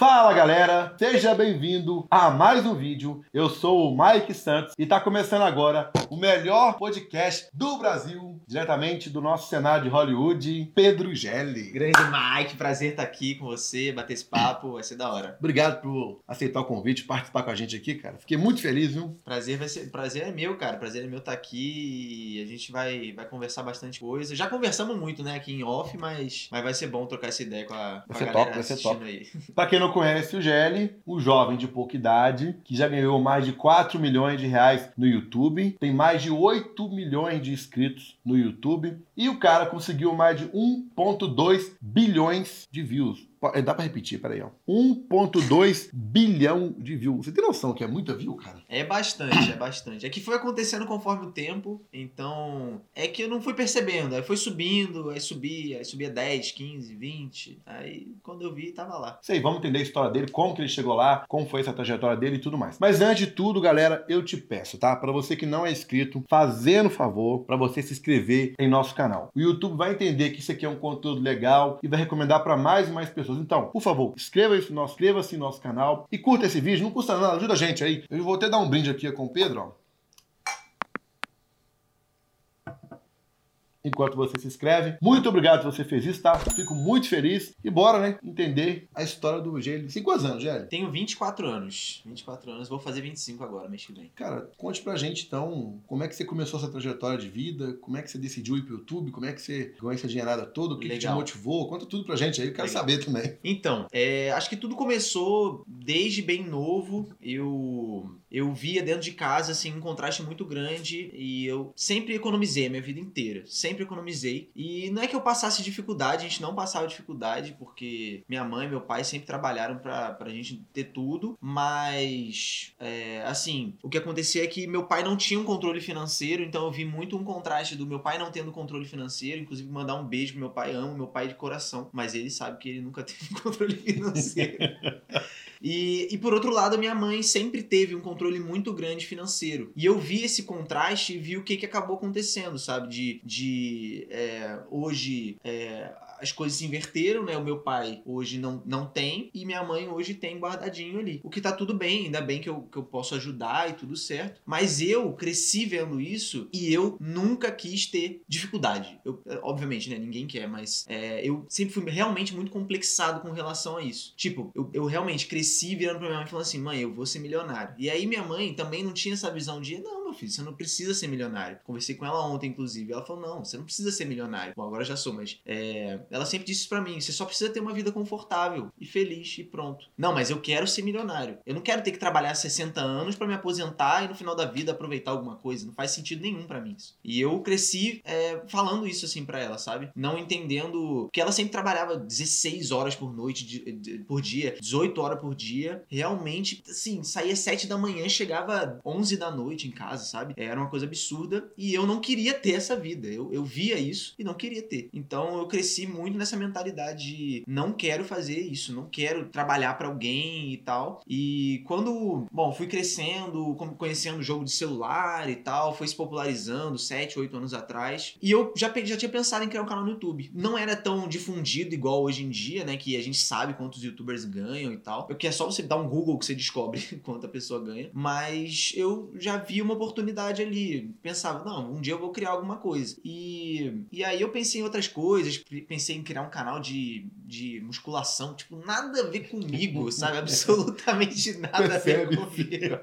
Fala galera, seja bem-vindo a mais um vídeo. Eu sou o Mike Santos e está começando agora o melhor podcast do Brasil, diretamente do nosso cenário de Hollywood, Pedro Gelli. Grande Mike, prazer estar aqui com você, bater esse papo, vai ser da hora. Obrigado por aceitar o convite, participar com a gente aqui, cara. Fiquei muito feliz, viu? Prazer vai ser, prazer é meu, cara. Prazer é meu estar aqui e a gente vai, vai conversar bastante coisa. Já conversamos muito, né, aqui em off, mas, mas vai ser bom trocar essa ideia com a, com Vai ser a galera top, vai ser assistindo top. aí. Pra quem não conhece o Gelli, o jovem de pouca idade, que já ganhou mais de 4 milhões de reais no YouTube, tem mais de 8 milhões de inscritos no YouTube, e o cara conseguiu mais de 1.2 bilhões de views. Eh, Dá pra repetir, peraí, ó. 1.2 bilhão de views. Você tem noção que é muita view, cara? É bastante, é bastante. É que foi acontecendo conforme o tempo, então é que eu não fui percebendo. Aí foi subindo, aí subia, aí subia 10, 15, 20. Aí quando eu vi, tava lá. Sei, vamos entender a história dele, como que ele chegou lá, como foi essa trajetória dele e tudo mais. Mas antes de tudo, galera, eu te peço, tá? Pra você que não é inscrito, fazendo favor pra você se inscrever em nosso canal. O YouTube vai entender que isso aqui é um conteúdo legal e vai recomendar pra mais e mais pessoas. Então, por favor, nosso, inscreva-se no nosso canal e curta esse vídeo, não custa nada, ajuda a gente aí. Eu vou até dar um brinde aqui com o Pedro, ó. Enquanto você se inscreve. Muito obrigado se você fez isso, tá? Fico muito feliz. E bora, né? Entender a história do Gelli. Tem quantos anos, Gelli? Tenho 24 anos. 24 anos, vou fazer 25 agora, mês que vem. Cara, conte pra gente então como é que você começou essa trajetória de vida, como é que você decidiu ir pro YouTube, como é que você ganhou essa dinheirada toda, o que, que te motivou, conta tudo pra gente aí, eu quero Legal. saber também. Então, é, acho que tudo começou desde bem novo. Eu eu via dentro de casa assim um contraste muito grande e eu sempre economizei a minha vida inteira, sempre economizei. E não é que eu passasse dificuldade, a gente não passava dificuldade porque minha mãe e meu pai sempre trabalharam pra, pra gente ter tudo, mas é, assim, o que acontecia é que meu pai não tinha um controle financeiro, então eu vi muito um contraste do meu pai não tendo controle financeiro, inclusive mandar um beijo pro meu pai, amo meu pai de coração, mas ele sabe que ele nunca teve controle financeiro. E, e por outro lado, a minha mãe sempre teve um controle muito grande financeiro. E eu vi esse contraste e vi o que, que acabou acontecendo, sabe? De, de é, hoje é, as coisas se inverteram, né? O meu pai hoje não, não tem e minha mãe hoje tem guardadinho ali. O que tá tudo bem, ainda bem que eu, que eu posso ajudar e tudo certo. Mas eu cresci vendo isso e eu nunca quis ter dificuldade. Eu, é, obviamente, né? Ninguém quer, mas é, eu sempre fui realmente muito complexado com relação a isso. Tipo, eu, eu realmente cresci virando pra minha mãe falando assim: mãe, eu vou ser milionário. E aí minha mãe também não tinha essa visão de: não, filho, você não precisa ser milionário. Conversei com ela ontem, inclusive. Ela falou: não, você não precisa ser milionário. Bom, agora já sou, mas é, ela sempre disse pra mim: você só precisa ter uma vida confortável e feliz e pronto. Não, mas eu quero ser milionário. Eu não quero ter que trabalhar 60 anos pra me aposentar e no final da vida aproveitar alguma coisa. Não faz sentido nenhum pra mim isso. E eu cresci é, falando isso assim pra ela, sabe? Não entendendo. Porque ela sempre trabalhava 16 horas por noite, de- de- por dia, 18 horas por dia. Realmente, assim, saía 7 da manhã, chegava 11 da noite em casa, sabe? Era uma coisa absurda. E eu não queria ter essa vida. Eu, eu via isso e não queria ter. Então eu cresci muito nessa mentalidade de não quero fazer isso, não quero trabalhar pra alguém e tal. E quando, bom, fui crescendo, conhecendo o jogo de celular e tal, foi se popularizando 7, 8 anos atrás. E eu já, já tinha pensado em criar um canal no YouTube. Não era tão difundido igual hoje em dia, né? Que a gente sabe quantos youtubers ganham e tal. Porque é só você dar um Google que você descobre quanto a pessoa ganha. Mas eu já vi uma oportunidade ali. Pensava, não, um dia eu vou criar alguma coisa. E, e aí eu pensei em outras coisas. Pensei em criar um canal de, de musculação. Tipo, nada a ver comigo, sabe? Absolutamente nada a ver comigo.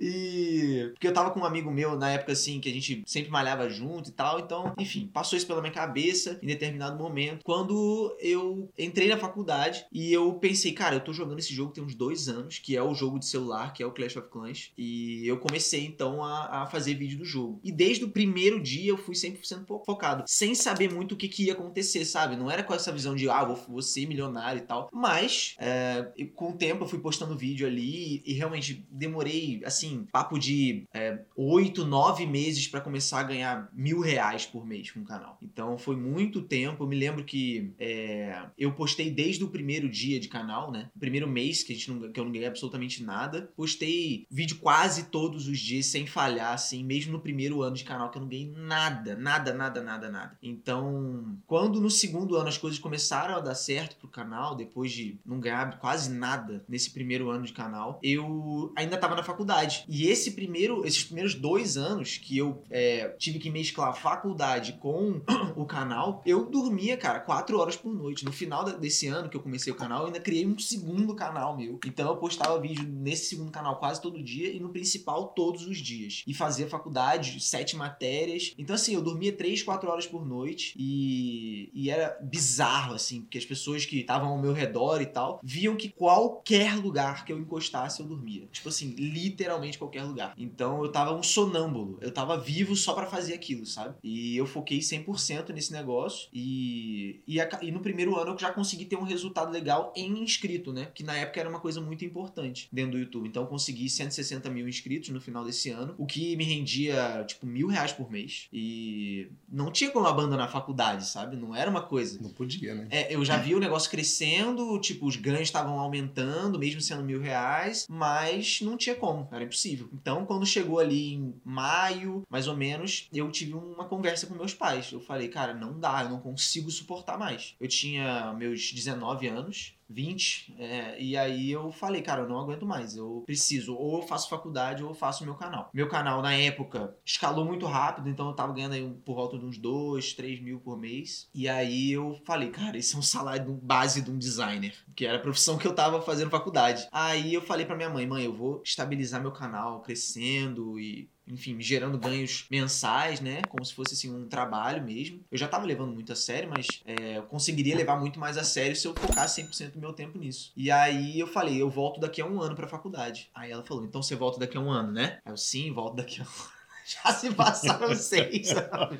E. Porque eu tava com um amigo meu na época assim, que a gente sempre malhava junto e tal. Então, enfim, passou isso pela minha cabeça em determinado momento. Quando eu entrei na faculdade e eu pensei, cara, eu tô jogando esse jogo tem uns dois anos, que é o jogo de celular, que é o Clash of Clans. E eu comecei então a, a fazer vídeo do jogo. E desde o primeiro dia eu fui 100% fo- focado, sem saber muito o que, que ia acontecer, sabe? Não era com essa visão de, ah, vou, vou ser milionário e tal. Mas, é, com o tempo eu fui postando vídeo ali e, realmente demorei, assim, assim, papo de é, oito, nove meses para começar a ganhar mil reais por mês com o canal. Então foi muito tempo. Eu me lembro que é, eu postei desde o primeiro dia de canal, né? O primeiro mês que, a gente não, que eu não ganhei absolutamente nada. Postei vídeo quase todos os dias sem falhar, assim, mesmo no primeiro ano de canal que eu não ganhei nada, nada, nada, nada, nada. Então, quando no segundo ano as coisas começaram a dar certo pro canal, depois de não ganhar quase nada nesse primeiro ano de canal, eu ainda tava na faculdade. E esse primeiro, esses primeiros dois anos que eu é, tive que mesclar a faculdade com o canal, eu dormia, cara, quatro horas por noite. No final desse ano que eu comecei o canal, eu ainda criei um segundo canal meu. Então eu postava vídeo nesse segundo canal quase todo dia e no principal todos os dias. E fazia faculdade, sete matérias. Então, assim, eu dormia três, quatro horas por noite e, e era bizarro, assim, porque as pessoas que estavam ao meu redor e tal viam que qualquer lugar que eu encostasse eu dormia. Tipo assim, literalmente qualquer lugar. Então eu tava um sonâmbulo. Eu tava vivo só para fazer aquilo, sabe? E eu foquei 100% nesse negócio e, e, a, e, no primeiro ano eu já consegui ter um resultado legal em inscrito, né? Que na época era uma coisa muito importante dentro do YouTube. Então eu consegui 160 mil inscritos no final desse ano, o que me rendia, tipo, mil reais por mês. E não tinha como abandonar a faculdade, sabe? Não era uma coisa. Não podia, né? É, eu já vi o negócio crescendo, tipo, os ganhos estavam aumentando, mesmo sendo mil reais, mas não tinha como, era impossível. Então, quando chegou ali em maio, mais ou menos, eu tive uma conversa com meus pais. Eu falei, cara, não dá, eu não consigo suportar mais. Eu tinha meus 19 anos, 20, é, e aí eu falei, cara, eu não aguento mais, eu preciso, ou eu faço faculdade ou eu faço meu canal. Meu canal, na época, escalou muito rápido, então eu tava ganhando aí por volta de uns 2, 3 mil por mês, e aí eu falei, cara, esse é um salário base de um designer, que era a profissão que eu tava fazendo faculdade. Aí eu falei pra minha mãe, mãe, eu vou estabilizar meu canal, crescendo e enfim, gerando ganhos mensais, né? Como se fosse assim um trabalho mesmo. Eu já tava levando muito a sério, mas é, eu conseguiria levar muito mais a sério se eu focasse 100% do meu tempo nisso. E aí eu falei, eu volto daqui a um ano pra faculdade. Aí ela falou, então você volta daqui a um ano, né? Aí eu, sim, volto daqui a um ano. Já se passaram seis anos.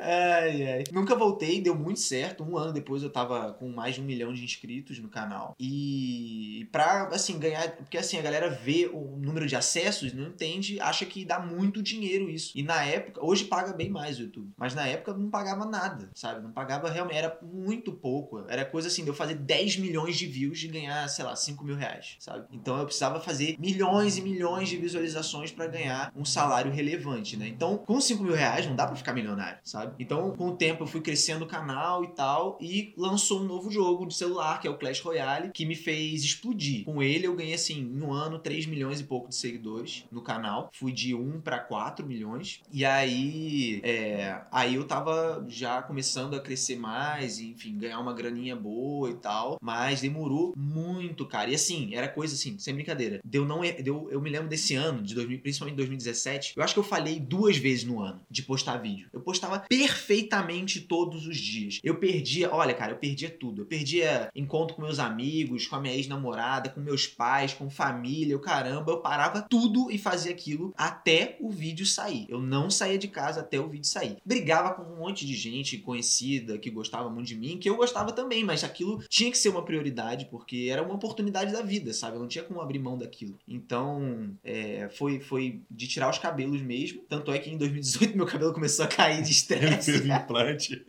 ai, ai. Nunca voltei, deu muito certo. Um ano depois eu tava com mais de um milhão de inscritos no canal. E pra, assim, ganhar. Porque assim, a galera vê o número de acessos, não entende, acha que dá muito dinheiro isso. E na época, hoje paga bem mais o YouTube. Mas na época não pagava nada, sabe? Não pagava realmente, era muito pouco. Era coisa assim, de eu fazer 10 milhões de views e ganhar, sei lá, 5 mil reais, sabe? Então eu precisava fazer milhões e milhões de visualizações para ganhar um salário salário relevante, né? Então, com 5 mil reais não dá pra ficar milionário, sabe? Então, com o tempo eu fui crescendo o canal e tal, e lançou um novo jogo de celular, que é o Clash Royale, que me fez explodir. Com ele eu ganhei, assim, em um ano, 3 milhões e pouco de seguidores no canal. Fui de 1 para 4 milhões. E aí, é, aí eu tava já começando a crescer mais, e, enfim, ganhar uma graninha boa e tal. Mas demorou muito, cara. E assim, era coisa assim, sem brincadeira. Deu não, deu, eu me lembro desse ano, de 2000, principalmente 2017, eu acho que eu falhei duas vezes no ano de postar vídeo. Eu postava perfeitamente todos os dias. Eu perdia, olha, cara, eu perdia tudo. Eu perdia encontro com meus amigos, com a minha ex-namorada, com meus pais, com família, o caramba. Eu parava tudo e fazia aquilo até o vídeo sair. Eu não saía de casa até o vídeo sair. Brigava com um monte de gente conhecida que gostava muito de mim, que eu gostava também, mas aquilo tinha que ser uma prioridade porque era uma oportunidade da vida, sabe? Eu não tinha como abrir mão daquilo. Então, é, foi, foi de tirar os cabelos mesmo. Tanto é que em 2018 meu cabelo começou a cair de estresse. Ele fez implante.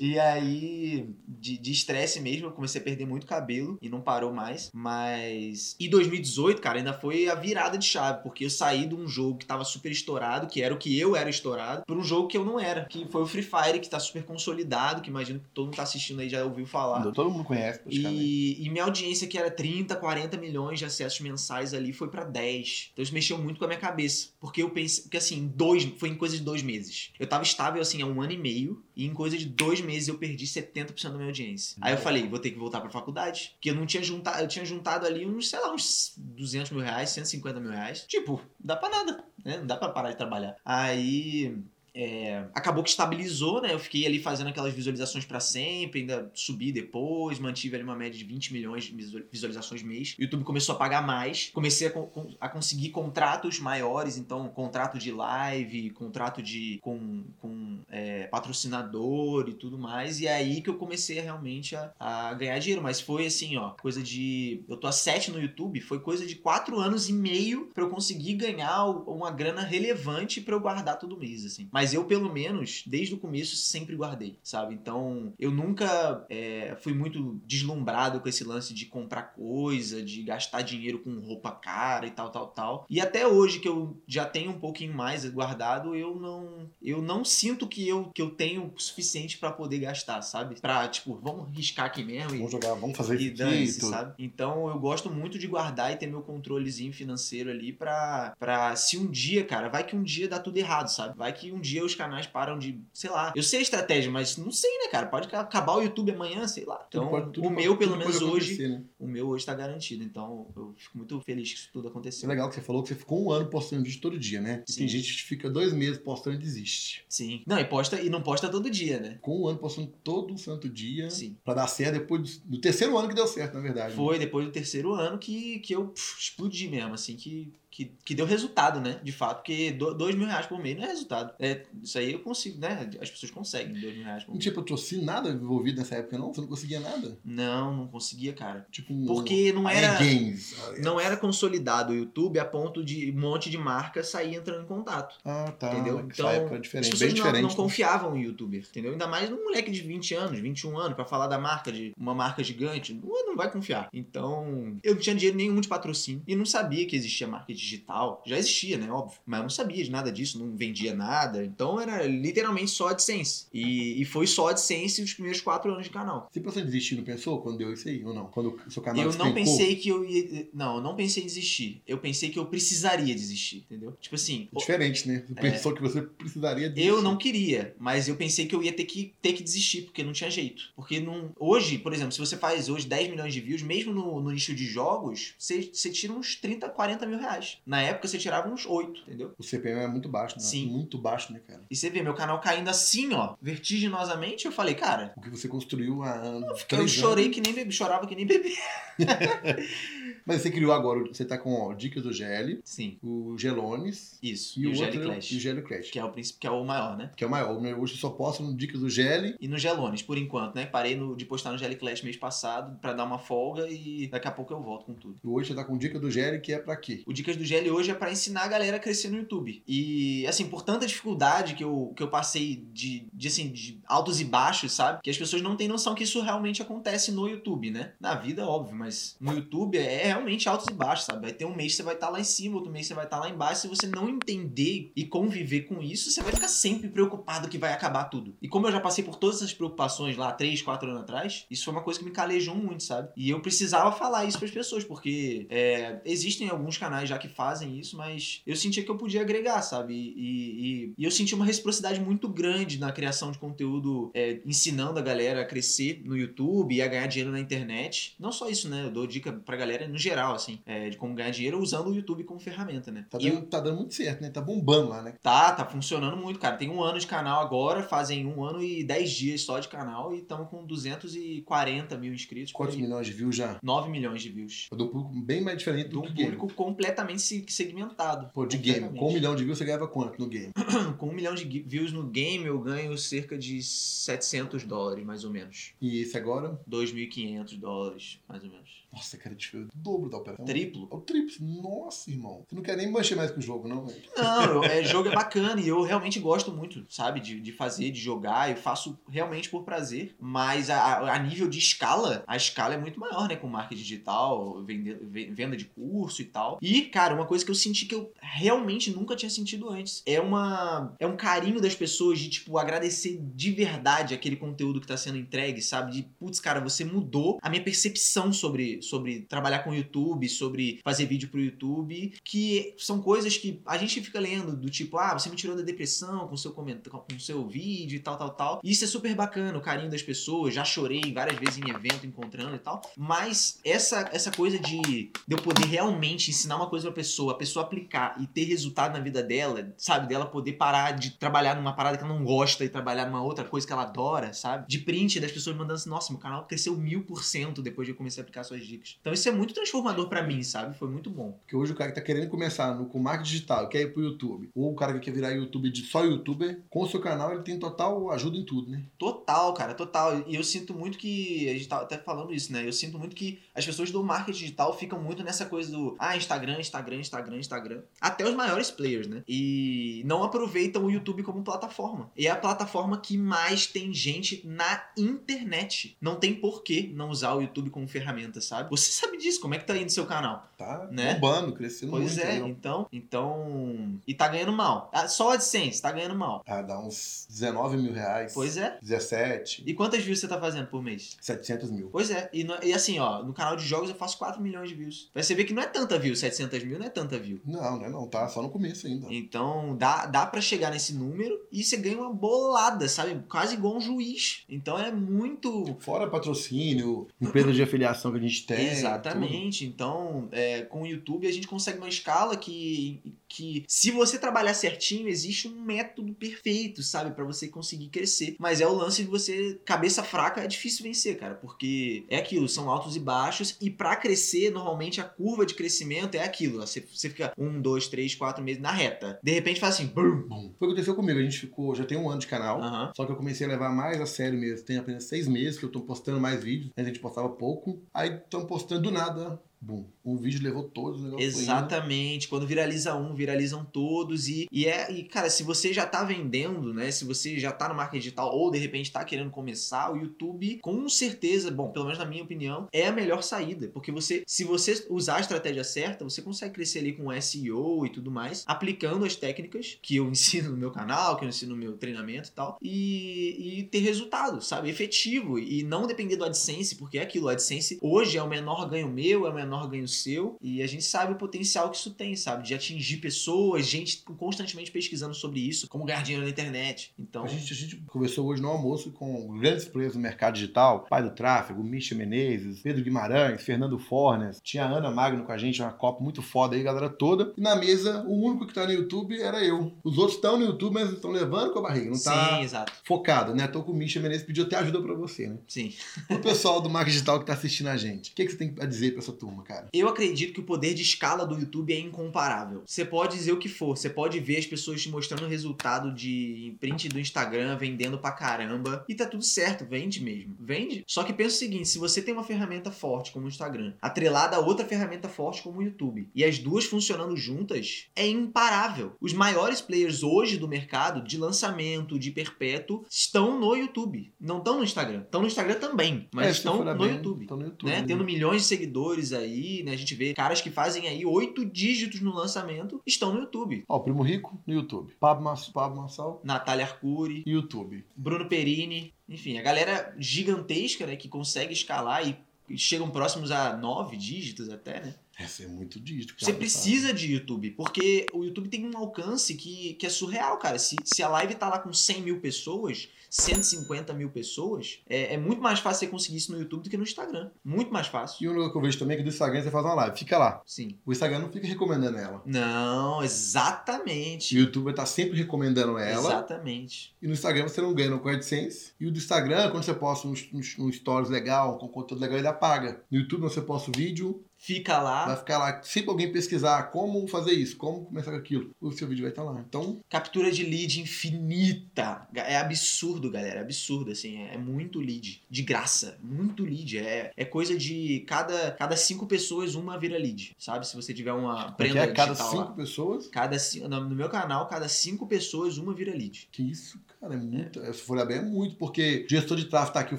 E aí, de estresse mesmo, eu comecei a perder muito cabelo e não parou mais. Mas. E 2018, cara, ainda foi a virada de chave, porque eu saí de um jogo que tava super estourado, que era o que eu era estourado, para um jogo que eu não era, que foi o Free Fire, que tá super consolidado, que imagino que todo mundo tá assistindo aí já ouviu falar. Todo mundo conhece, e, e minha audiência, que era 30, 40 milhões de acessos mensais ali, foi para 10. Então isso mexeu muito com a minha cabeça. Porque eu pensei. Porque assim, dois, foi em coisa de dois meses. Eu tava estável assim há um ano e meio. E em coisa de dois meses eu perdi 70% da minha audiência. Aí eu falei, vou ter que voltar pra faculdade. Porque eu não tinha juntado. Eu tinha juntado ali uns, sei lá, uns 200 mil reais, 150 mil reais. Tipo, dá pra nada. Né? Não dá pra parar de trabalhar. Aí é, acabou que estabilizou, né? Eu fiquei ali fazendo aquelas visualizações para sempre, ainda subi depois, mantive ali uma média de 20 milhões de visualizações mês. O YouTube começou a pagar mais, comecei a, a conseguir contratos maiores, então contrato de live, contrato de com, com é, patrocinador e tudo mais. E é aí que eu comecei realmente a, a, ganhar dinheiro. Mas foi assim, ó, coisa de. Eu tô a 7 no YouTube, foi coisa de 4 anos e meio para eu conseguir ganhar uma grana relevante para eu guardar todo mês, assim. Mas eu, pelo menos, desde o começo, sempre guardei, sabe? Então, eu nunca é, fui muito deslumbrado com esse lance de comprar coisa, de gastar dinheiro com roupa cara e tal, tal, tal. E até hoje que eu já tenho um pouquinho mais guardado, eu não eu não sinto que eu, que eu tenho o suficiente para poder gastar, sabe? Pra, tipo, vamos riscar aqui mesmo. Vamos e, jogar, vamos fazer e dane sabe? Então eu gosto muito de guardar e ter meu controlezinho financeiro ali pra, pra se um dia, cara, vai que um dia dá tudo errado, sabe? Vai que um dia os canais param de, sei lá. Eu sei a estratégia, mas não sei, né, cara? Pode acabar o YouTube amanhã, sei lá. Então, pode, o meu, pelo menos hoje, né? o meu hoje tá garantido. Então eu fico muito feliz que isso tudo aconteceu. É legal que você falou que você ficou um ano postando vídeo todo dia, né? Sim. Tem gente que fica dois meses postando e desiste. Sim. Não, e posta e não posta todo dia, né? Com um ano postando todo santo dia. Sim. Pra dar certo depois do, do terceiro ano que deu certo, na verdade. Foi né? depois do terceiro ano que, que eu explodi mesmo, assim, que que, que deu resultado, né? De fato, porque dois mil reais por mês não é resultado. É, isso aí eu consigo, né? As pessoas conseguem dois mil reais por mês. Tipo, tu assim, nada envolvido nessa época, não? Você não conseguia nada? Não, não conseguia, cara. Tipo, porque não era. Games. Não era consolidado o YouTube a ponto de um monte de marca sair entrando em contato. Ah, tá. Entendeu? Então, época diferente. As pessoas Bem não, diferente. não confiavam em youtuber, entendeu? Ainda mais num moleque de 20 anos, 21 anos, para falar da marca, de uma marca gigante. Não, não vai confiar. Então, eu não tinha dinheiro nenhum de patrocínio e não sabia que existia marca digital. Já existia, né? Óbvio. Mas eu não sabia de nada disso, não vendia nada. Então era literalmente só AdSense. E, e foi só AdSense os primeiros quatro anos de canal. Você pensou em desistir, não pensou quando deu isso aí ou não? Quando o seu canal Eu não pensei que eu ia. Não, eu não pensei em desistir. Eu pensei que eu precisaria desistir, entendeu? Tipo assim. Diferente, né? Você é... pensou que você precisaria desistir. Eu não queria, mas eu pensei que eu ia ter que, ter que desistir, porque não tinha jeito. Porque não... hoje, por exemplo, se você faz hoje 10 milhões de views, mesmo no, no nicho de jogos, você, você tira uns 30, 40 mil reais. Na época você tirava uns 8, entendeu? O CPM é muito baixo, né? Sim. Muito baixo, né, cara? E você vê meu canal caindo assim, ó, vertiginosamente, eu falei, cara. O que você construiu há anos. Eu, eu chorei que nem bebê, chorava que nem bebê. Mas você criou agora, você tá com ó, Dicas do GL. Sim. O Gelones. Isso. E, e o, o GL Clash. E o GL Clash. Que é o príncipe, que é o maior, né? Que é o maior. Hoje só posto no Dicas do GL. E no Gelones, por enquanto, né? Parei no, de postar no GL Clash mês passado pra dar uma folga e daqui a pouco eu volto com tudo. E hoje você tá com Dicas do GL, que é pra quê? O Dicas do GL hoje é pra ensinar a galera a crescer no YouTube. E, assim, por tanta dificuldade que eu, que eu passei de, de, assim, de altos e baixos, sabe? Que as pessoas não têm noção que isso realmente acontece no YouTube, né? Na vida, óbvio, mas no YouTube é realmente altos e baixos, sabe? Vai ter um mês que você vai estar tá lá em cima, outro mês você vai estar tá lá embaixo. Se você não entender e conviver com isso, você vai ficar sempre preocupado que vai acabar tudo. E como eu já passei por todas essas preocupações lá, 3, 4 anos atrás, isso foi uma coisa que me calejou muito, sabe? E eu precisava falar isso para as pessoas, porque é, existem alguns canais já que fazem isso, mas eu sentia que eu podia agregar, sabe? E, e, e eu senti uma reciprocidade muito grande na criação de conteúdo, é, ensinando a galera a crescer no YouTube e a ganhar dinheiro na internet. Não só isso, né? Eu dou dica pra galera no geral, assim, é, de como ganhar dinheiro usando o YouTube como ferramenta, né? Tá dando, eu... tá dando muito certo, né? Tá bombando lá, né? Tá, tá funcionando muito, cara. Tem um ano de canal agora, fazem um ano e dez dias só de canal e estamos com 240 mil inscritos. Quantos milhões de views já? 9 milhões de views. Do público bem mais diferente do, do que público game. completamente segmentado. Pô, de game. Com um milhão de views você ganhava quanto no game? com um milhão de views no game eu ganho cerca de 700 dólares, mais ou menos. E esse agora? 2.500 dólares, mais ou menos. Nossa, cara, é o dobro da operação. Triplo? É o triplo. Nossa, irmão. Você não quer nem mexer mais com o jogo, não, velho? Não, é, jogo é bacana e eu realmente gosto muito, sabe? De, de fazer, de jogar. Eu faço realmente por prazer. Mas a, a nível de escala, a escala é muito maior, né? Com marketing digital, venda, venda de curso e tal. E, cara, uma coisa que eu senti que eu realmente nunca tinha sentido antes é uma é um carinho das pessoas de, tipo, agradecer de verdade aquele conteúdo que tá sendo entregue, sabe? De, putz, cara, você mudou a minha percepção sobre, sobre trabalhar com YouTube, sobre fazer vídeo pro YouTube, que são coisas que a gente fica lendo do tipo, ah, você me tirou da depressão com seu comentário, com seu vídeo e tal, tal, tal. E isso é super bacana, o carinho das pessoas. Já chorei várias vezes em evento encontrando e tal. Mas essa, essa coisa de, de eu poder realmente ensinar uma coisa pra pessoa, a pessoa aplicar e ter resultado na vida dela, sabe? Dela poder parar de trabalhar numa parada que ela não gosta e trabalhar numa outra coisa que ela adora, sabe? De print das pessoas mandando assim, nossa, meu canal cresceu mil por cento depois de eu comecei a aplicar suas dicas. Então isso é muito transformador para mim, sabe? Foi muito bom. Porque hoje o cara que tá querendo começar no, com marketing digital, quer ir pro YouTube, ou o cara que quer virar YouTube de só youtuber, com o seu canal ele tem total ajuda em tudo, né? Total, cara, total. E eu sinto muito que. A gente tá até falando isso, né? Eu sinto muito que as pessoas do marketing digital ficam muito nessa coisa do ah, Instagram, Instagram, Instagram, Instagram. Até os maiores players, né? E não aproveitam o YouTube como plataforma. E é a plataforma que mais tem gente na internet. Não tem porquê não usar o YouTube como ferramenta, sabe? Você sabe disso, como é que tá indo seu canal? Tá Né? bombando, crescendo Pois muito. é, né? então, então. E tá ganhando mal. Ah, Só a AdSense tá ganhando mal. Ah, dá uns 19 mil reais. Pois é. 17, E quantas views você tá fazendo por mês? 700 mil. Pois é, e, e assim, ó, no canal de jogos eu faço 4 milhões de views. Vai você ver que não é tanta view, 700 mil não é tanta view. Não, não é não, tá só no começo ainda. Então dá, dá para chegar nesse número e você ganha uma bolada, sabe? Quase igual um juiz. Então é muito. Fora patrocínio, empresa de afiliação que a gente tem. Exatamente. Então, é, com o YouTube a gente consegue uma escala que, que, se você trabalhar certinho, existe um método perfeito, sabe? Pra você conseguir crescer. Mas é o lance de você, cabeça fraca, é difícil vencer, cara. Porque é aquilo, são altos e baixos. E pra crescer, normalmente a curva de crescimento é aquilo. Você, você fica um, dois, três, quatro meses na reta. De repente faz assim, brum, tudo. Foi o que aconteceu comigo, a gente ficou, já tem um ano de canal. Só que eu comecei a levar mais a sério mesmo. Tem apenas seis meses que eu tô postando mais vídeos. A gente postava pouco. Aí estão postando do nada. Bum. Um vídeo levou todos. indo. Exatamente. Quando viraliza um, viralizam todos. E, e é. E, cara, se você já tá vendendo, né? Se você já tá no marketing digital ou de repente tá querendo começar, o YouTube, com certeza, bom, pelo menos na minha opinião, é a melhor saída. Porque você, se você usar a estratégia certa, você consegue crescer ali com SEO e tudo mais, aplicando as técnicas que eu ensino no meu canal, que eu ensino no meu treinamento e tal, e, e ter resultado, sabe? Efetivo. E não depender do AdSense, porque é aquilo, o AdSense hoje é o menor ganho meu, é o menor ganho seu, e a gente sabe o potencial que isso tem, sabe? De atingir pessoas, gente constantemente pesquisando sobre isso, como ganhar dinheiro na internet. Então, A gente, a gente conversou hoje no almoço com grandes players do mercado digital, pai do tráfego, Misha Menezes, Pedro Guimarães, Fernando Fornes, tinha a Ana Magno com a gente, uma copa muito foda aí, galera toda. E na mesa, o único que tá no YouTube era eu. Os outros estão no YouTube, mas estão levando com a barriga, não tá sim, exato. focado, né? Tô com o Misha Menezes, pediu até ajuda pra você, né? Sim. O pessoal do marketing digital que tá assistindo a gente, o que, que você tem a dizer pra essa turma, cara? Eu acredito que o poder de escala do YouTube é incomparável. Você pode dizer o que for, você pode ver as pessoas te mostrando o resultado de print do Instagram, vendendo pra caramba, e tá tudo certo, vende mesmo. Vende. Só que pensa o seguinte, se você tem uma ferramenta forte como o Instagram, atrelada a outra ferramenta forte como o YouTube, e as duas funcionando juntas, é imparável. Os maiores players hoje do mercado de lançamento, de perpétuo, estão no YouTube. Não estão no Instagram. Estão no Instagram também, mas É, estão no bem, YouTube Estão no YouTube. né? Tendo milhões de seguidores aí, né? A gente vê caras que fazem aí oito dígitos no lançamento estão no YouTube. Ó, o Primo Rico no YouTube. Pablo, Mas, Pablo Massal, Natália Arcuri, YouTube. Bruno Perini, enfim, a galera gigantesca, né? Que consegue escalar e chegam próximos a nove dígitos até, né? Essa é muito dígito. Você precisa de YouTube, porque o YouTube tem um alcance que, que é surreal, cara. Se, se a live tá lá com 100 mil pessoas, 150 mil pessoas, é, é muito mais fácil você conseguir isso no YouTube do que no Instagram. Muito mais fácil. E um lugar que eu vejo também é que do Instagram você faz uma live. Fica lá. Sim. O Instagram não fica recomendando ela. Não, O exatamente. YouTube vai estar sempre recomendando ela. Exatamente. E no Instagram você não ganha no AdSense. E o do Instagram, quando você posta um, um, um stories legal, com conteúdo legal, ele apaga. No YouTube, você posta o vídeo, Fica lá, vai ficar lá. Sempre alguém pesquisar como fazer isso, como começar com aquilo, o seu vídeo vai estar lá. Então, captura de lead infinita. É absurdo, galera. É absurdo, assim. É muito lead. De graça. Muito lead. É, é coisa de cada, cada cinco pessoas, uma vira lead. Sabe? Se você tiver uma porque prenda é cada digital cinco lá. pessoas. Cada, no meu canal, cada cinco pessoas, uma vira lead. Que isso, cara, é muito. Se for olhar bem, é muito, porque gestor de tráfego tá aqui, o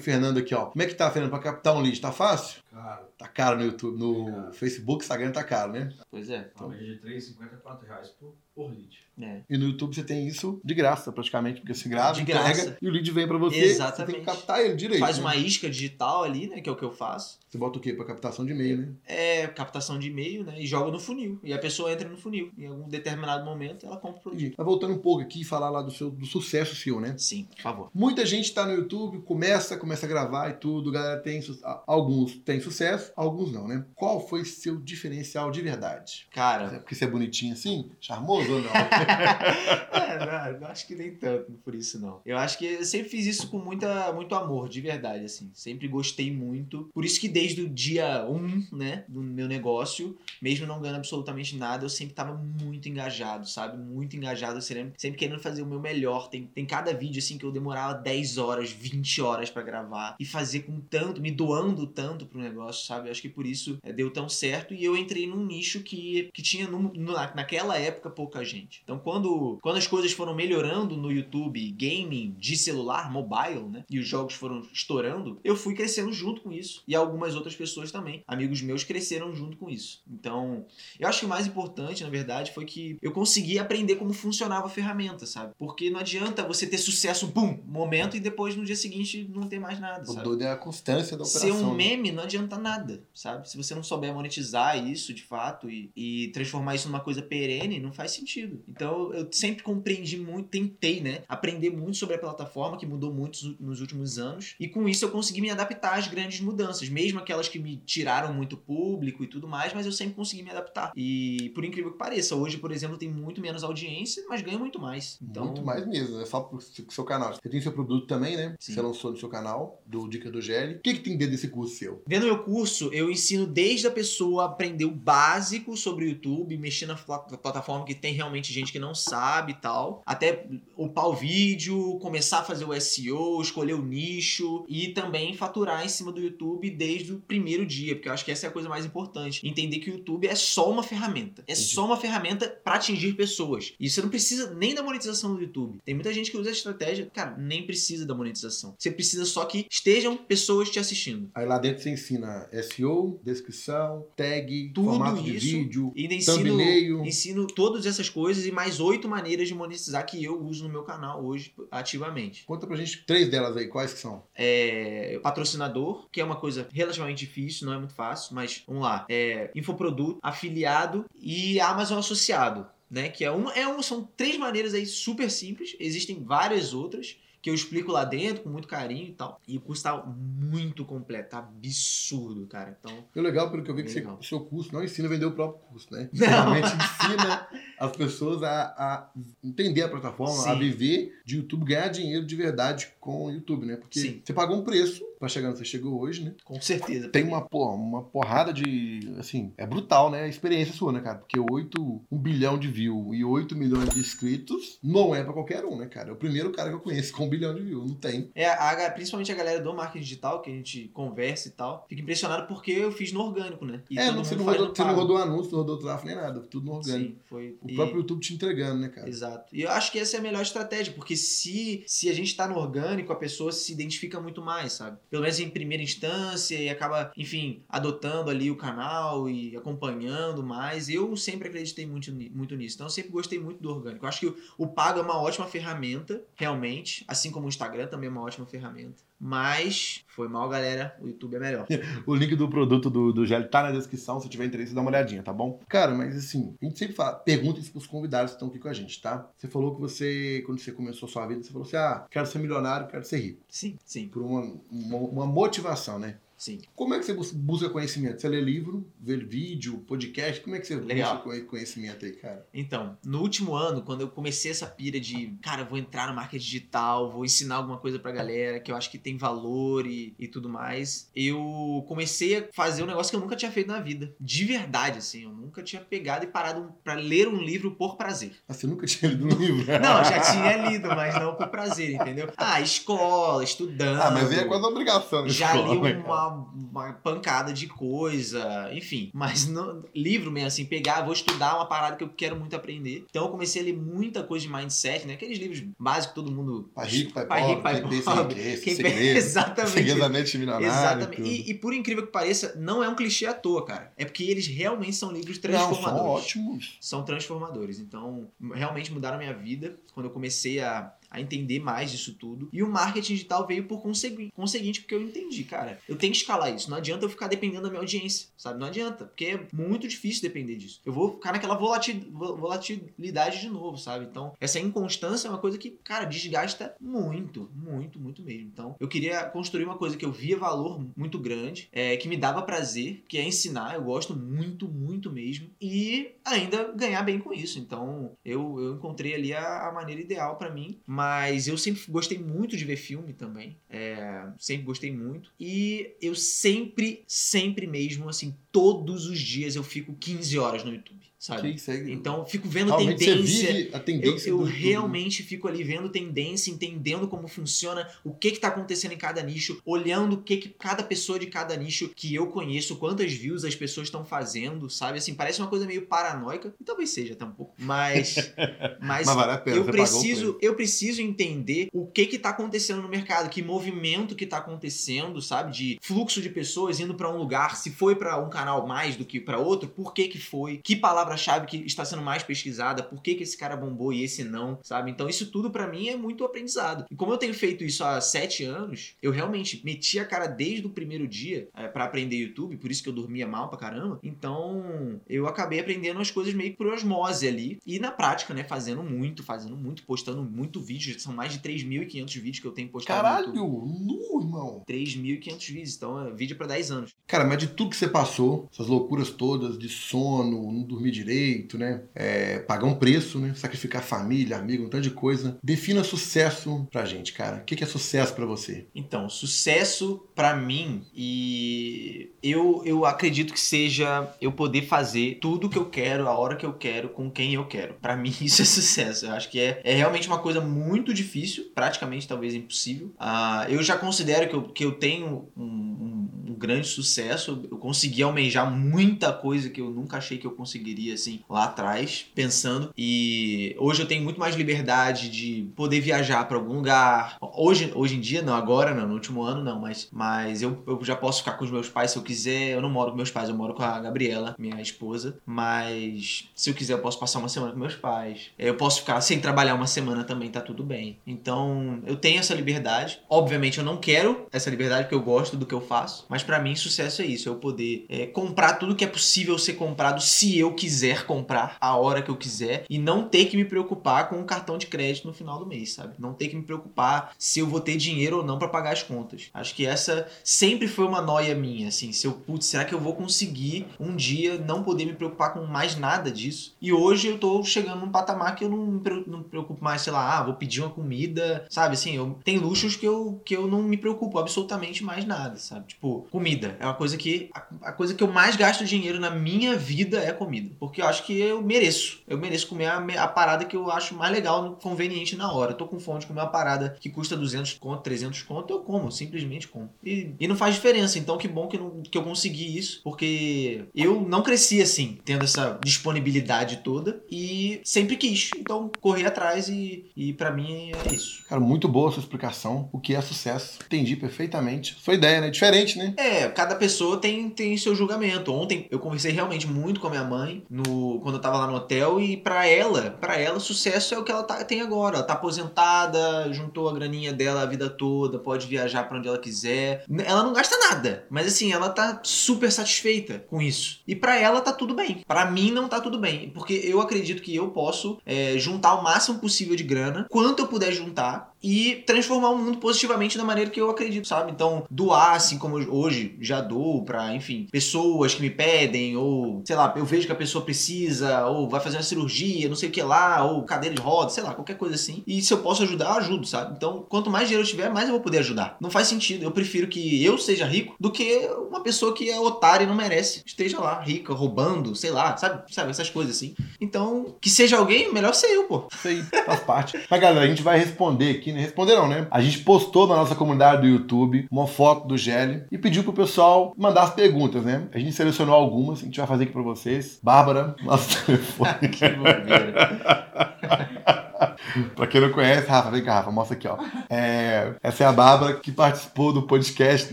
Fernando aqui, ó. Como é que tá, Fernando, pra captar um lead? Tá fácil? Cara, Tá caro no YouTube, no caro. Facebook, Instagram tá caro, né? Pois é. uma média de 3,50 a 4 reais por por lead. É. E no YouTube você tem isso de graça, praticamente, porque você grava, De entrega graça. e o lead vem pra você. Exatamente. Você tem que captar ele direito. Faz né? uma isca digital ali, né? Que é o que eu faço. Você bota o quê? Pra captação de e-mail, né? É captação de e-mail, né? E joga no funil. E a pessoa entra no funil. Em algum determinado momento ela compra o produto. Mas voltando um pouco aqui e falar lá do, seu, do sucesso seu, né? Sim, por favor. Muita gente tá no YouTube, começa, começa a gravar e tudo, galera tem alguns têm sucesso, alguns não, né? Qual foi seu diferencial de verdade? Cara, É porque você é bonitinho assim? Charmoso ou não? é, não, acho que nem tanto por isso, não. Eu acho que eu sempre fiz isso com muita, muito amor, de verdade, assim. Sempre gostei muito. Por isso que desde o dia 1, né, do meu negócio, mesmo não ganhando absolutamente nada, eu sempre tava muito engajado, sabe? Muito engajado, sempre, sempre querendo fazer o meu melhor. Tem, tem cada vídeo, assim, que eu demorava 10 horas, 20 horas pra gravar e fazer com tanto, me doando tanto pro negócio, sabe? Eu acho que por isso é, deu tão certo e eu entrei num nicho que, que tinha no- no- naquela época pouca gente. Então quando, quando as coisas foram melhorando no YouTube, gaming de celular, mobile, né? E os jogos foram estourando, eu fui crescendo junto com isso. E algumas outras pessoas também, amigos meus, cresceram junto com isso. Então, eu acho que o mais importante, na verdade, foi que eu consegui aprender como funcionava a ferramenta, sabe? Porque não adianta você ter sucesso, bum, momento, e depois no dia seguinte não ter mais nada, o sabe? doido é a constância da Ser operação. um né? meme não adianta nada, sabe? Se você não souber monetizar isso de fato e, e transformar isso numa coisa perene, não faz sentido. Então eu sempre compreendi muito, tentei, né? Aprender muito sobre a plataforma, que mudou muito nos últimos anos. E com isso eu consegui me adaptar às grandes mudanças, mesmo aquelas que me tiraram muito público e tudo mais, mas eu sempre consegui me adaptar. E por incrível que pareça, hoje, por exemplo, tem muito menos audiência, mas ganho muito mais. Então, Muito mais mesmo, é só pro seu canal. Você tem seu produto também, né? Sim. Você lançou no seu canal, do Dica do Gelli. O que, que tem dentro desse curso seu? Vendo meu curso, eu ensino desde a pessoa aprender o básico sobre o YouTube, mexer na pla- plataforma que tem realmente gente que não sabe e tal, até upar o vídeo, começar a fazer o SEO, escolher o nicho e também faturar em cima do YouTube desde o primeiro dia, porque eu acho que essa é a coisa mais importante. Entender que o YouTube é só uma ferramenta. É Entendi. só uma ferramenta para atingir pessoas. E você não precisa nem da monetização do YouTube. Tem muita gente que usa a estratégia, cara, nem precisa da monetização. Você precisa só que estejam pessoas te assistindo. Aí lá dentro você ensina SEO, descrição, tag, Tudo formato de isso. vídeo, E ensino, thumbnail. ensino todas essas coisas e mais oito maneiras de monetizar que eu uso no meu canal hoje ativamente. Conta pra gente três delas aí, quais que são? É, patrocinador, que é uma coisa relativamente difícil, não é muito fácil, mas vamos lá. É, infoproduto, afiliado e Amazon associado. Né, que é um, é um, são três maneiras aí super simples, existem várias outras que eu explico lá dentro com muito carinho e tal. E o curso tá muito completo, tá absurdo, cara. Então, E legal, pelo que eu vi, que você- o seu curso não ensina a vender o próprio curso, né? Não. Realmente ensina as pessoas a, a entender a plataforma, a Sim. viver de YouTube, ganhar dinheiro de verdade com o YouTube, né? Porque Sim. você pagou um preço pra chegar onde você chegou hoje, né? com certeza. Tem uma, porra, uma porrada de. Assim, é brutal, né? A experiência sua, né, cara? Porque 8, 1 bilhão de views e 8 milhões de inscritos não é pra qualquer um, né, cara? É o primeiro cara que eu conheço com bilhão de views. Não tem. É, a- principalmente a galera do marketing digital, que a gente conversa e tal, fica impressionado porque eu fiz no orgânico, né? E é, não, você, não rodou, você não rodou anúncio, não rodou tráfego nem nada. Tudo no orgânico. Sim, foi. O e- próprio YouTube te entregando, né, cara? Exato. E eu acho que essa é a melhor estratégia, porque se, se a gente tá no orgânico, a pessoa se identifica muito mais, sabe? Pelo menos em primeira instância e acaba, enfim, adotando ali o canal e acompanhando mais. Eu sempre acreditei muito, muito nisso. Então eu sempre gostei muito do orgânico. Eu acho que o, o pago é uma ótima ferramenta, realmente. Assim como o Instagram também é uma ótima ferramenta. Mas, foi mal, galera. O YouTube é melhor. O link do produto do, do Gelli tá na descrição. Se tiver interesse, dá uma olhadinha, tá bom? Cara, mas assim, a gente sempre fala, pergunta isso pros convidados que estão aqui com a gente, tá? Você falou que você, quando você começou a sua vida, você falou assim: ah, quero ser milionário, quero ser rico. Sim, sim, Por uma, uma, uma motivação, né? Sim. Como é que você bus- busca conhecimento? Você lê livro, vê vídeo, podcast? Como é que você Legal. busca conhe- conhecimento aí, cara? Então, no último ano, quando eu comecei essa pira de, cara, vou entrar no marketing digital, vou ensinar alguma coisa pra galera que eu acho que tem valor e, e tudo mais, eu comecei a fazer um negócio que eu nunca tinha feito na vida. De verdade, assim, eu nunca tinha pegado e parado pra ler um livro por prazer. Ah, você nunca tinha lido um livro? Não, já tinha lido, mas não por prazer, entendeu? Ah, escola, estudando. Ah, mas aí é quase obrigação. né? Já li Escola, né, cara? uma uma pancada de coisa, enfim. Mas no, livro mesmo, assim, pegar, vou estudar uma parada que eu quero muito aprender. Então eu comecei a ler muita coisa de mindset, né? Aqueles livros básicos que todo mundo. Pai rico, pai, Pai pobre, rico, pai pobre, quem pensa- Exatamente. segredo da mente milionária. Exatamente. E, e por incrível que pareça, não é um clichê à toa, cara. É porque eles realmente são livros Não, transformadores. são ótimos. São transformadores. Então, realmente mudaram a minha vida quando eu comecei a, a entender mais disso tudo. E o marketing digital veio por consegui- conseguinte, porque eu entendi, cara. Eu tenho que escalar isso. Não adianta eu ficar dependendo da minha audiência, sabe? Não adianta, porque é muito difícil depender disso. Eu vou ficar naquela volati- vo- volatilidade de novo, sabe? Então, essa inconstância é uma coisa que, cara, desgasta muito, muito, muito mesmo. Então, eu queria construir uma coisa que eu via valor muito grande, é, que me dava prazer, que é ensinar. Eu gosto muito, muito mesmo. E ainda ganhar bem com isso. Então, eu, eu encontrei ali a, a maneira ideal pra mim. Mas eu sempre gostei muito de ver filme também. É, sempre gostei muito. E eu sempre, sempre mesmo, assim, todos os dias eu fico 15 horas no YouTube, sabe? Segue. Então, eu fico vendo Realmente tendência. você vive a Eu, tendência eu do YouTube. realmente fico ali vendo tendência, entendendo como funciona, o que que tá acontecendo em cada nicho, olhando o que que cada pessoa de cada nicho que eu conheço, quantas views as pessoas estão fazendo, sabe? Assim, parece uma coisa meio paranoica, e talvez seja até um pouco, mas mas, Mas vale pena, eu preciso, eu preciso entender o que que tá acontecendo no mercado, que movimento que tá acontecendo, sabe? De fluxo de pessoas indo pra um lugar, se foi pra um canal mais do que pra outro, por que que foi? Que palavra-chave que está sendo mais pesquisada? Por que que esse cara bombou e esse não, sabe? Então isso tudo pra mim é muito aprendizado. E como eu tenho feito isso há sete anos, eu realmente meti a cara desde o primeiro dia é, para aprender YouTube, por isso que eu dormia mal pra caramba. Então eu acabei aprendendo as coisas meio por osmose ali. E na prática, né? Fazendo muito, fazendo muito, postando muito vídeo. São mais de 3.500 vídeos que eu tenho postado Caralho, nu, irmão. 3.500 vídeos, então é vídeo pra 10 anos. Cara, mas de tudo que você passou, essas loucuras todas de sono, não dormir direito, né? É, pagar um preço, né? Sacrificar família, amigo, um tanto de coisa. Defina sucesso pra gente, cara. O que é sucesso pra você? Então, sucesso pra mim e eu, eu acredito que seja eu poder fazer tudo que eu quero, a hora que eu quero, com quem eu quero. Pra mim isso é sucesso. Eu acho que é, é realmente uma coisa muito difícil, praticamente talvez impossível. Ah, eu já considero que eu, que eu tenho um- um grande sucesso. Eu consegui almejar muita coisa que eu nunca achei que eu conseguiria assim lá atrás, pensando. E hoje eu tenho muito mais liberdade de poder viajar pra algum lugar. Hoje, hoje em dia, não, agora não, no último ano não, mas, mas eu, eu já posso ficar com os meus pais se eu quiser. Eu não moro com meus pais, eu moro com a Gabriela, minha esposa. Mas se eu quiser, eu posso passar uma semana com meus pais. Eu posso ficar sem trabalhar uma semana também, tá tudo bem. Então, eu tenho essa liberdade. Obviamente, eu não quero essa liberdade porque eu gosto do que eu faço. Mas pra mim, sucesso é isso: é eu poder é, comprar tudo que é possível ser comprado se eu quiser comprar, a hora que eu quiser, e não ter que me preocupar com o cartão de crédito no final do mês, sabe? Não ter que me preocupar se eu vou ter dinheiro ou não pra pagar as contas. Acho que essa sempre foi uma noia minha, assim. Se eu, putz, será que eu vou conseguir um dia não poder me preocupar com mais nada disso? E hoje eu tô chegando num patamar que eu não me pre- não me preocupo mais, sei lá, ah, vou pedir uma comida, sabe? Assim, eu tem luxos que eu, que eu não me preocupo absolutamente mais nada, sabe? Tipo, comida. É uma coisa que. A, a coisa que eu mais gasto dinheiro na minha vida é comida. Porque eu acho que eu mereço. Eu mereço comer a, a parada que eu acho mais legal, conveniente na hora. Eu tô com fome de comer uma parada que custa 200 conto, 300 conto, eu como, simplesmente como. E, e não faz diferença. Então, que bom que, não- que eu consegui isso, porque eu não cresci assim, tendo essa disponibilidade toda e sempre quis. Então, corri atrás e, e para mim é isso. Cara, muito boa a sua explicação. O que é sucesso? Entendi perfeitamente. Sua ideia, né? Diferente, né? É, cada pessoa tem, tem seu julgamento. Ontem eu conversei realmente muito com a minha mãe no, quando eu tava lá no hotel e pra ela, para ela, sucesso é o que ela tá- tem agora. Ela tá aposentada, juntou a graninha dela a vida toda, pode viajar pra onde ela quiser. Ela não gasta nada, mas assim, ela tá super satisfeita com isso. E pra ela tá tudo bem. Pra mim não tá tudo bem, porque eu acredito que eu posso é, juntar o máximo possível de grana, quanto eu puder juntar, e transformar o mundo positivamente da maneira que eu acredito, sabe? Então, doar, assim como hoje já dou pra, enfim, pessoas que me pedem, ou, sei lá, eu vejo que a pessoa precisa, ou vai fazer uma cirurgia, não sei o que lá, ou cadeira de roda, sei lá, qualquer coisa assim. E se eu posso ajudar, eu ajudo, sabe? Então, quanto mais dinheiro eu tiver, mais eu vou poder ajudar. Não faz sentido. Eu prefiro que eu seja rico do que uma pessoa que é otária e não merece. Esteja lá, rica, roubando, sei lá, sabe? Sabe, essas coisas assim. Então, que seja alguém, melhor ser eu, pô. Isso aí faz parte. Mas, galera, a gente vai responder aqui aqui nem responder não, né? A gente postou na nossa comunidade do YouTube uma foto do Gelli e pediu pro pessoal mandar as perguntas, né? A gente selecionou algumas, a gente vai fazer aqui pra vocês. Bárbara, nosso telefone. que bobeira. pra quem não conhece, Rafa, vem cá, Rafa, mostra aqui, ó. É, essa é a Bárbara que participou do podcast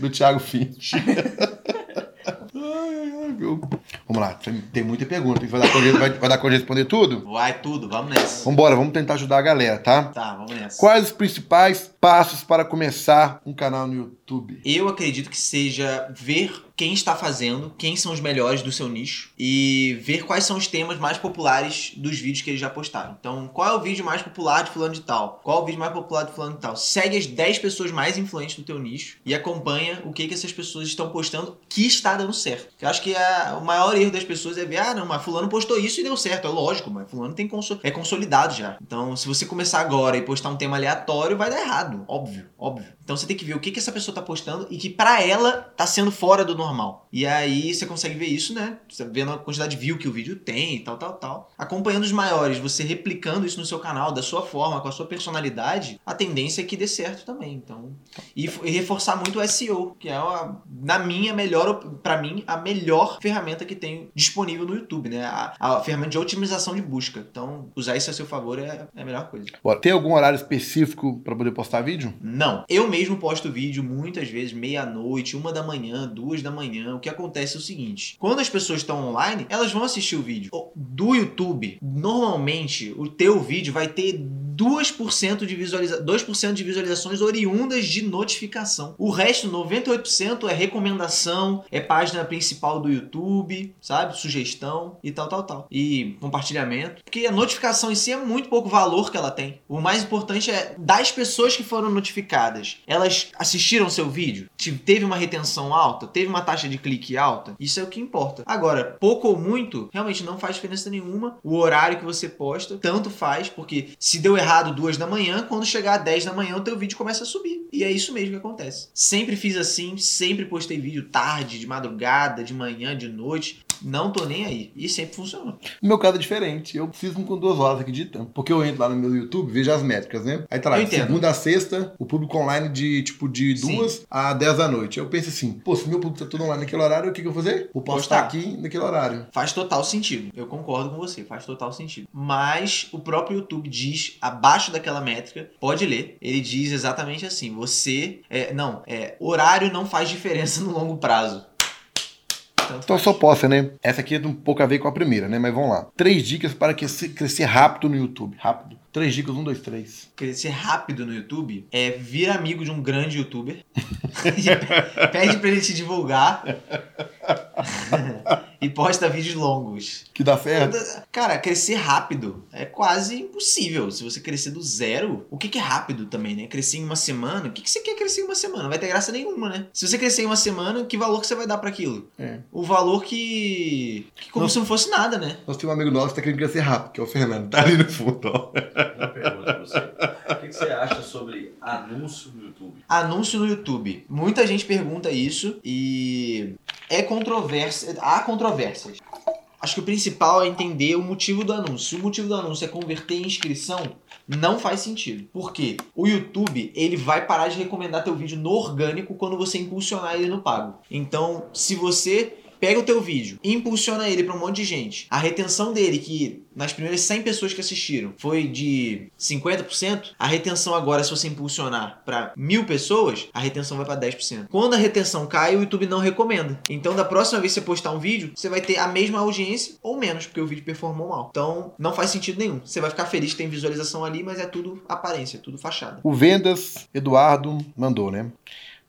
do Thiago Finch. Vamos lá, tem muita pergunta. Vai dar conta, vai, vai dar conta de responder tudo? Vai tudo, vamos nessa. Vambora, vamos tentar ajudar a galera, tá? Tá, vamos nessa. Quais os principais passos para começar um canal no YouTube? Eu acredito que seja ver quem está fazendo, quem são os melhores do seu nicho e ver quais são os temas mais populares dos vídeos que eles já postaram. Então, qual é o vídeo mais popular de fulano de tal? Qual é o vídeo mais popular de fulano de tal? Segue as 10 pessoas mais influentes do teu nicho e acompanha o que, que essas pessoas estão postando que está dando certo. Eu acho que a, o maior erro das pessoas é ver, ah, não, mas fulano postou isso e deu certo. É lógico, mas fulano tem conso é consolidado já. Então, se você começar agora e postar um tema aleatório, vai dar errado. Óbvio, óbvio. Então você tem que ver o que, que essa pessoa está postando e que para ela tá sendo fora do normal. E aí você consegue ver isso, né? Você vendo a quantidade de view que o vídeo tem e tal, tal, tal. Acompanhando os maiores, você replicando isso no seu canal, da sua forma, com a sua personalidade, a tendência é que dê certo também. Então, e, e reforçar muito o SEO, que é, uma, na minha, melhor, para mim, a melhor ferramenta que tem disponível no YouTube, né? A, a, ferramenta de otimização de busca. Então, usar isso a seu favor é, é a melhor coisa. Bora. Tem algum horário específico para poder postar vídeo? Não. Eu mesmo posto vídeo muitas vezes meia-noite, uma da manhã, duas da manhã. O que acontece é o seguinte: quando as pessoas estão online, elas vão assistir o vídeo do YouTube. Normalmente, o teu vídeo vai ter 2% de, visualiza 2 de visualizações oriundas de notificação. O resto, 98%, é recomendação, é página principal do YouTube, sabe? Sugestão e tal, tal, tal. E compartilhamento. Porque a notificação em si é muito pouco valor que ela tem. O mais importante é das pessoas que foram notificadas. Elas assistiram seu vídeo? Teve uma retenção alta? Teve uma taxa de clique alta? Isso é o que importa. Agora, pouco ou muito, realmente não faz diferença nenhuma. O horário que você posta, tanto faz, porque se deu errado errado duas da manhã, quando chegar a 10 da manhã o teu vídeo começa a subir. E é isso mesmo que acontece. Sempre fiz assim, sempre postei vídeo tarde, de madrugada, de manhã, de noite. Não tô nem aí. E sempre funcionou. No meu caso é diferente. Eu um com duas horas aqui de tempo. Porque eu entro lá no meu YouTube, vejo as métricas, né? Aí tá lá, segunda a sexta, o público online de tipo de duas Sim. a 10 da noite. Eu penso assim, pô, se meu público tá tudo online naquele horário, o que, que eu vou fazer? Vou postar aqui naquele horário. Faz total sentido. Eu concordo com você, faz total sentido. Mas o próprio YouTube diz, abaixo daquela métrica, pode ler, ele diz exatamente assim: você. É, não, é, horário não faz diferença no longo prazo. Tanto então só possa, né? Essa aqui é um pouco a ver com a primeira, né? Mas vamos lá. Três dicas para crescer rápido no YouTube. Rápido. Três dicas, um, dois, três. Crescer rápido no YouTube é vir amigo de um grande youtuber. Pede pra ele te divulgar. e posta vídeos longos. Que dá certo? Cara, crescer rápido é quase impossível. Se você crescer do zero, o que, que é rápido também, né? Crescer em uma semana, o que, que você quer crescer em uma semana? Não vai ter graça nenhuma, né? Se você crescer em uma semana, que valor que você vai dar para aquilo? É. O valor que. que como Nós... se não fosse nada, né? Nós temos um amigo nosso que tá querendo crescer rápido, que é o Fernando. Tá ali no fundo, ó. Uma pergunta pra você. Que você acha sobre anúncio no YouTube? Anúncio no YouTube. Muita gente pergunta isso e é controvérsia. Há controvérsias. Acho que o principal é entender o motivo do anúncio. Se o motivo do anúncio é converter em inscrição, não faz sentido. Por quê? O YouTube, ele vai parar de recomendar teu vídeo no orgânico quando você impulsionar ele no pago. Então, se você pega o teu vídeo e impulsiona ele para um monte de gente. A retenção dele, que nas primeiras 100 pessoas que assistiram foi de 50%, a retenção agora, se você impulsionar para mil pessoas, a retenção vai para 10%. Quando a retenção cai, o YouTube não recomenda. Então, da próxima vez que você postar um vídeo, você vai ter a mesma audiência ou menos, porque o vídeo performou mal. Então, não faz sentido nenhum. Você vai ficar feliz que tem visualização ali, mas é tudo aparência, tudo fachada. O Vendas, Eduardo, mandou, né?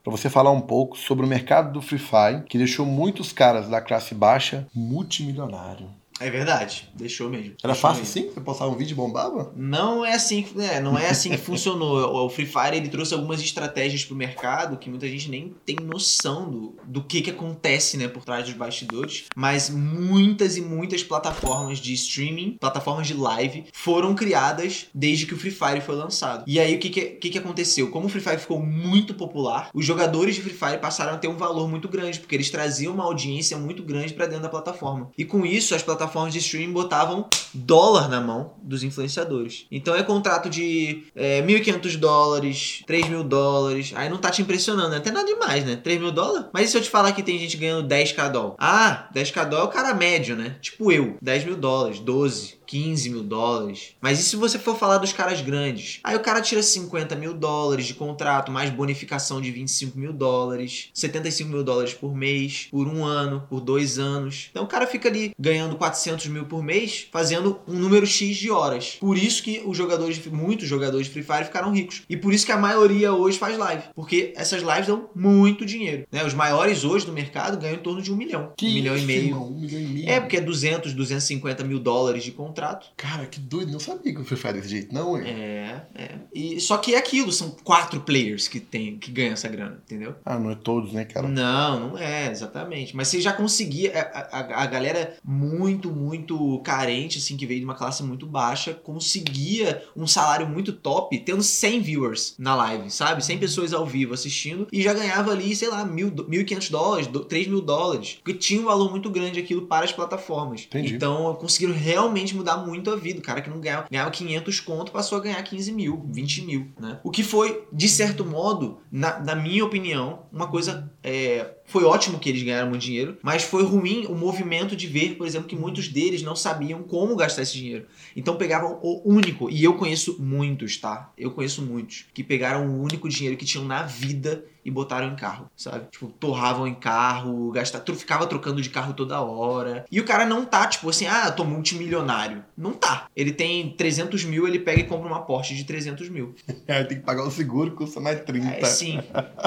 Para você falar um pouco sobre o mercado do Free Fire, que deixou muitos caras da classe baixa multimilionário. É verdade, deixou mesmo. Era deixou fácil mesmo. assim? Você postava um vídeo e bombava? Não é assim, é, não é assim que funcionou. O Free Fire ele trouxe algumas estratégias pro mercado que muita gente nem tem noção do, do que, que acontece né, por trás dos bastidores. Mas muitas e muitas plataformas de streaming, plataformas de live, foram criadas desde que o Free Fire foi lançado. E aí o que, que, que, que aconteceu? Como o Free Fire ficou muito popular, os jogadores de Free Fire passaram a ter um valor muito grande, porque eles traziam uma audiência muito grande para dentro da plataforma. E com isso, as plataformas plataformas de streaming botavam dólar na mão dos influenciadores. Então é contrato de é, 1.500 dólares, 3 mil dólares. Aí não tá te impressionando, né? Até nada demais, né? 3 mil dólares? Mas e se eu te falar que tem gente ganhando 10k dólar? Ah, 10k dólar é o cara médio, né? Tipo eu, 10 mil dólares, 12. 15 mil dólares. Mas e se você for falar dos caras grandes? Aí o cara tira 50 mil dólares de contrato, mais bonificação de 25 mil dólares, 75 mil dólares por mês, por um ano, por dois anos. Então o cara fica ali ganhando 400 mil por mês, fazendo um número X de horas. Por isso que os jogadores, muitos jogadores de Free Fire ficaram ricos. E por isso que a maioria hoje faz live. Porque essas lives dão muito dinheiro. Né? Os maiores hoje do mercado ganham em torno de um milhão. Que um milhão e meio. irmão? Um milhão e meio. É, porque é 200, 250 mil dólares de contrato. Cara, que doido. Não sabia que o Free Fire desse jeito, não, hein? É, é. E, só que é aquilo, são quatro players que, tem, que ganham essa grana, entendeu? Ah, não é todos, né, cara? Não, não é, exatamente. Mas você já conseguia. A, a, a galera muito, muito carente, assim, que veio de uma classe muito baixa, conseguia um salário muito top tendo 100 viewers na live, sabe? 100 pessoas ao vivo assistindo e já ganhava ali, sei lá, mil, 1.500 dólares, 3 mil dólares. Porque tinha um valor muito grande aquilo para as plataformas. Entendi. Então conseguiram realmente mudar muito a vida. O cara que não ganhava, ganhava 500 conto passou a ganhar 15 mil, 20 mil, né? O que foi, de certo modo, na, na minha opinião, uma coisa. É, foi ótimo que eles ganharam muito dinheiro, mas foi ruim o movimento de ver, por exemplo, que muitos deles não sabiam como gastar esse dinheiro. Então pegavam o único, e eu conheço muitos, tá? Eu conheço muitos, que pegaram o único dinheiro que tinham na vida e botaram em carro, sabe? Tipo, torravam em carro, gastavam, ficava trocando de carro toda hora. E o cara não tá, tipo assim, ah, eu tô multimilionário. Não tá. Ele tem 300 mil, ele pega e compra uma Porsche de 300 mil. Aí tem que pagar o seguro, custa mais 30. É, sim.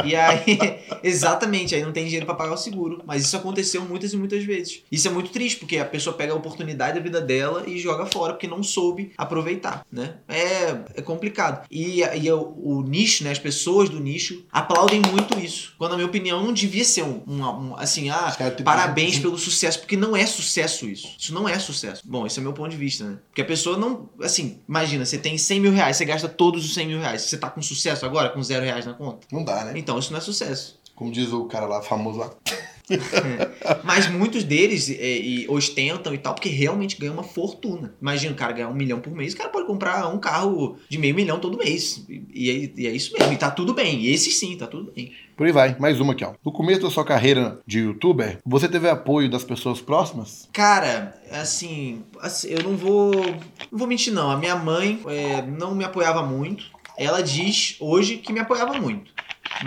E aí, exatamente, aí não tem dinheiro pra pagar o seguro. Mas isso aconteceu muitas e muitas vezes. Isso é muito triste, porque a pessoa pega a oportunidade da vida dela e joga fora, porque não soube aproveitar, né? É, é complicado. E, e o, o nicho, né, as pessoas do nicho aplaudem muito isso. Quando, na minha opinião, não devia ser um, um, um assim, ah, parabéns pelo sucesso, porque não é sucesso isso. Isso não é sucesso. Bom, esse é o meu ponto de vista, né? Porque a pessoa não, assim, imagina, você tem 100 mil reais, você gasta todos os 100 mil reais. Você tá com sucesso agora, com zero reais na conta? Não dá, né? Então, isso não é sucesso. Como diz o cara lá, famoso lá. Mas muitos deles é, ostentam e tal, porque realmente ganham uma fortuna. Imagina o cara ganhar um milhão por mês, o cara pode comprar um carro de meio milhão todo mês. E, e é, e é isso mesmo, e tá tudo bem. E esse sim, tá tudo bem. Por aí vai, mais uma aqui, ó. No começo da sua carreira de youtuber, você teve apoio das pessoas próximas? Cara, assim, assim, eu não vou. Não vou mentir, não. A minha mãe é, não me apoiava muito. Ela diz hoje que me apoiava muito.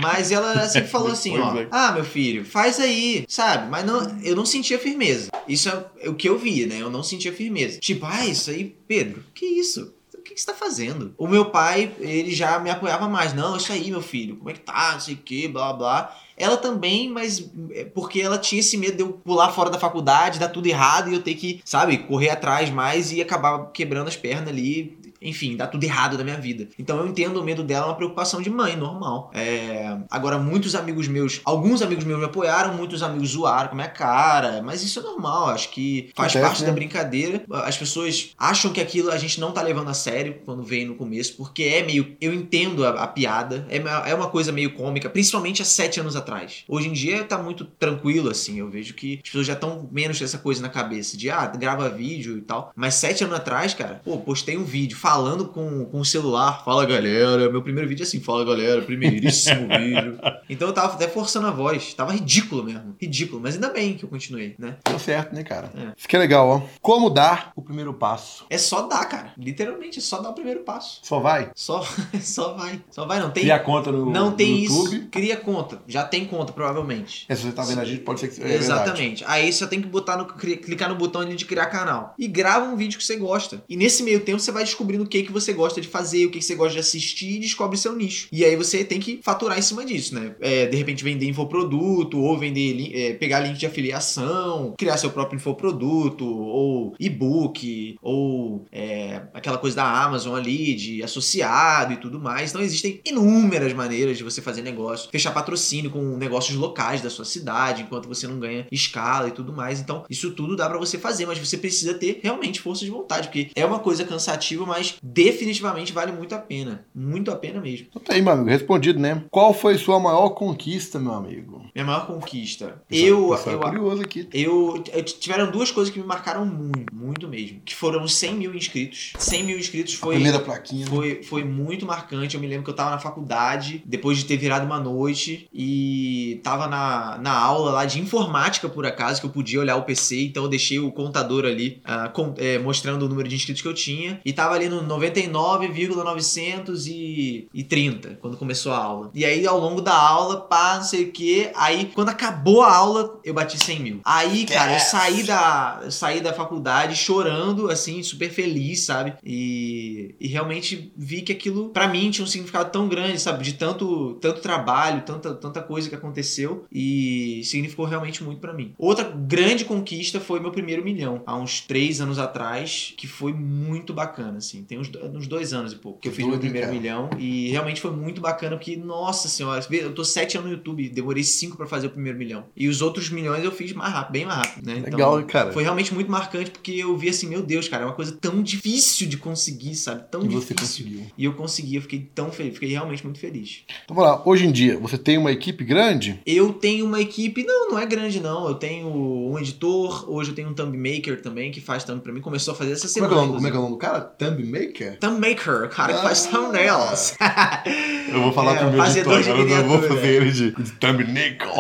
Mas ela sempre falou assim, ó. É. Ah, meu filho, faz aí, sabe? Mas não, eu não sentia firmeza. Isso é o que eu via, né? Eu não sentia firmeza. Tipo, ah, isso aí, Pedro, que isso? O que que você tá fazendo? O meu pai, ele já me apoiava mais. Não, isso aí, meu filho, como é que tá? Não sei o que, blá blá. Ela também, mas é porque ela tinha esse medo de eu pular fora da faculdade, dar tudo errado e eu ter que, sabe, correr atrás mais e acabar quebrando as pernas ali. Enfim, dar tudo errado da minha vida. Então eu entendo o medo dela, é uma preocupação de mãe, normal. É, Agora, muitos amigos meus, alguns amigos meus me apoiaram, muitos amigos zoaram com a minha cara, mas isso é normal, acho que faz parte né? da brincadeira. As pessoas acham que aquilo a gente não tá levando a sério quando vem no começo, porque é meio. Eu entendo a, a piada, é, uma- é uma coisa meio cômica, principalmente há sete anos atrás. Hoje em dia tá muito tranquilo, assim. Eu vejo que as pessoas já estão menos com essa coisa na cabeça de, ah, grava vídeo e tal. Mas sete anos atrás, cara, pô, postei um vídeo falando com, com o celular. Fala galera, meu primeiro vídeo é assim, fala galera, primeiríssimo vídeo. Então eu tava até forçando a voz. Tava ridículo mesmo. Ridículo. Mas ainda bem que eu continuei, né? Deu certo, né, cara? É. É legal, ó. Como dar o primeiro passo? É só dar, cara. Literalmente, é só dar o primeiro passo. Só vai? Só, só vai. Só vai, não tem. Cria conta no, não tem no isso. YouTube. Cria conta. Já tem conta, provavelmente. É, se você tá vendo a gente, pode ser que é verdade. Exatamente. Aí você tem que botar no, clicar no botão ali de criar canal. E grava um vídeo que você gosta. E nesse meio tempo você vai descobrindo o que, que você gosta de fazer, o que, que você gosta de assistir e descobre seu nicho. E aí você tem que faturar em cima disso, né? É, de repente vender infoproduto, ou vender é, pegar link de afiliação, criar seu próprio infoproduto, ou e-book, ou é, aquela coisa da Amazon ali, de associado e tudo mais. Então existem inúmeras maneiras de você fazer negócio, fechar patrocínio com negócios locais da sua cidade, enquanto você não ganha escala e tudo mais. Então, isso tudo dá pra você fazer, mas você precisa ter realmente força de vontade, porque é uma coisa cansativa, mas mas definitivamente vale muito a pena. Muito a pena mesmo. Então tá aí, meu amigo, respondido, né? Qual foi sua maior conquista, meu amigo? Minha maior conquista. Eu, pessoal eu, é curioso aqui. Eu, eu- tiveram duas coisas que me marcaram muito, muito mesmo. Que foram os 100 mil inscritos. 100 mil inscritos foi. Primeira plaquinha. né? Foi, foi muito marcante. Eu me lembro que eu tava na faculdade, depois de ter virado uma noite, e tava na, na aula lá de informática, por acaso, que eu podia olhar o PC, então eu deixei o contador ali ah, com- é, mostrando o número de inscritos que eu tinha. E tava ali no 99,930 quando começou a aula. E aí, ao longo da aula, pá, não sei o que. Aí, quando acabou a aula, eu bati 100 mil. Aí, cara, eu saí da, eu saí da faculdade chorando, assim, super feliz, sabe? E, e realmente vi que aquilo, pra mim, tinha um significado tão grande, sabe? De tanto, tanto trabalho, tanta, tanta coisa que aconteceu. E significou realmente muito pra mim. Outra grande conquista foi meu primeiro milhão, há uns três anos atrás, que foi muito bacana, assim. Tem uns, uns dois anos e pouco que eu fiz meu Doido, primeiro cara? milhão. E realmente foi muito bacana, porque, nossa senhora, eu tô sete anos no YouTube, demorei cinco pra fazer o primeiro milhão. E os outros milhões eu fiz mais rápido, bem mais rápido, né? Então, Legal, cara. foi realmente muito marcante porque eu vi assim, meu Deus, cara, é uma coisa tão difícil de conseguir, sabe? Tão E você difícil. conseguiu. E eu consegui, eu fiquei tão feliz, fiquei realmente muito feliz. Então vamos lá. Hoje em dia, você tem uma equipe grande? Eu tenho uma equipe, não, não é grande não. Eu tenho um editor, hoje eu tenho um thumb maker também que faz thumb pra mim, começou a fazer essa é, semana. é nome, como é que é o nome do cara? Thumb Maker? Thumb maker, o cara que faz Ah. thumbnails. Eu vou falar É, pro meu editor, agora eu não vou fazer ele de, de Thumb Nickel.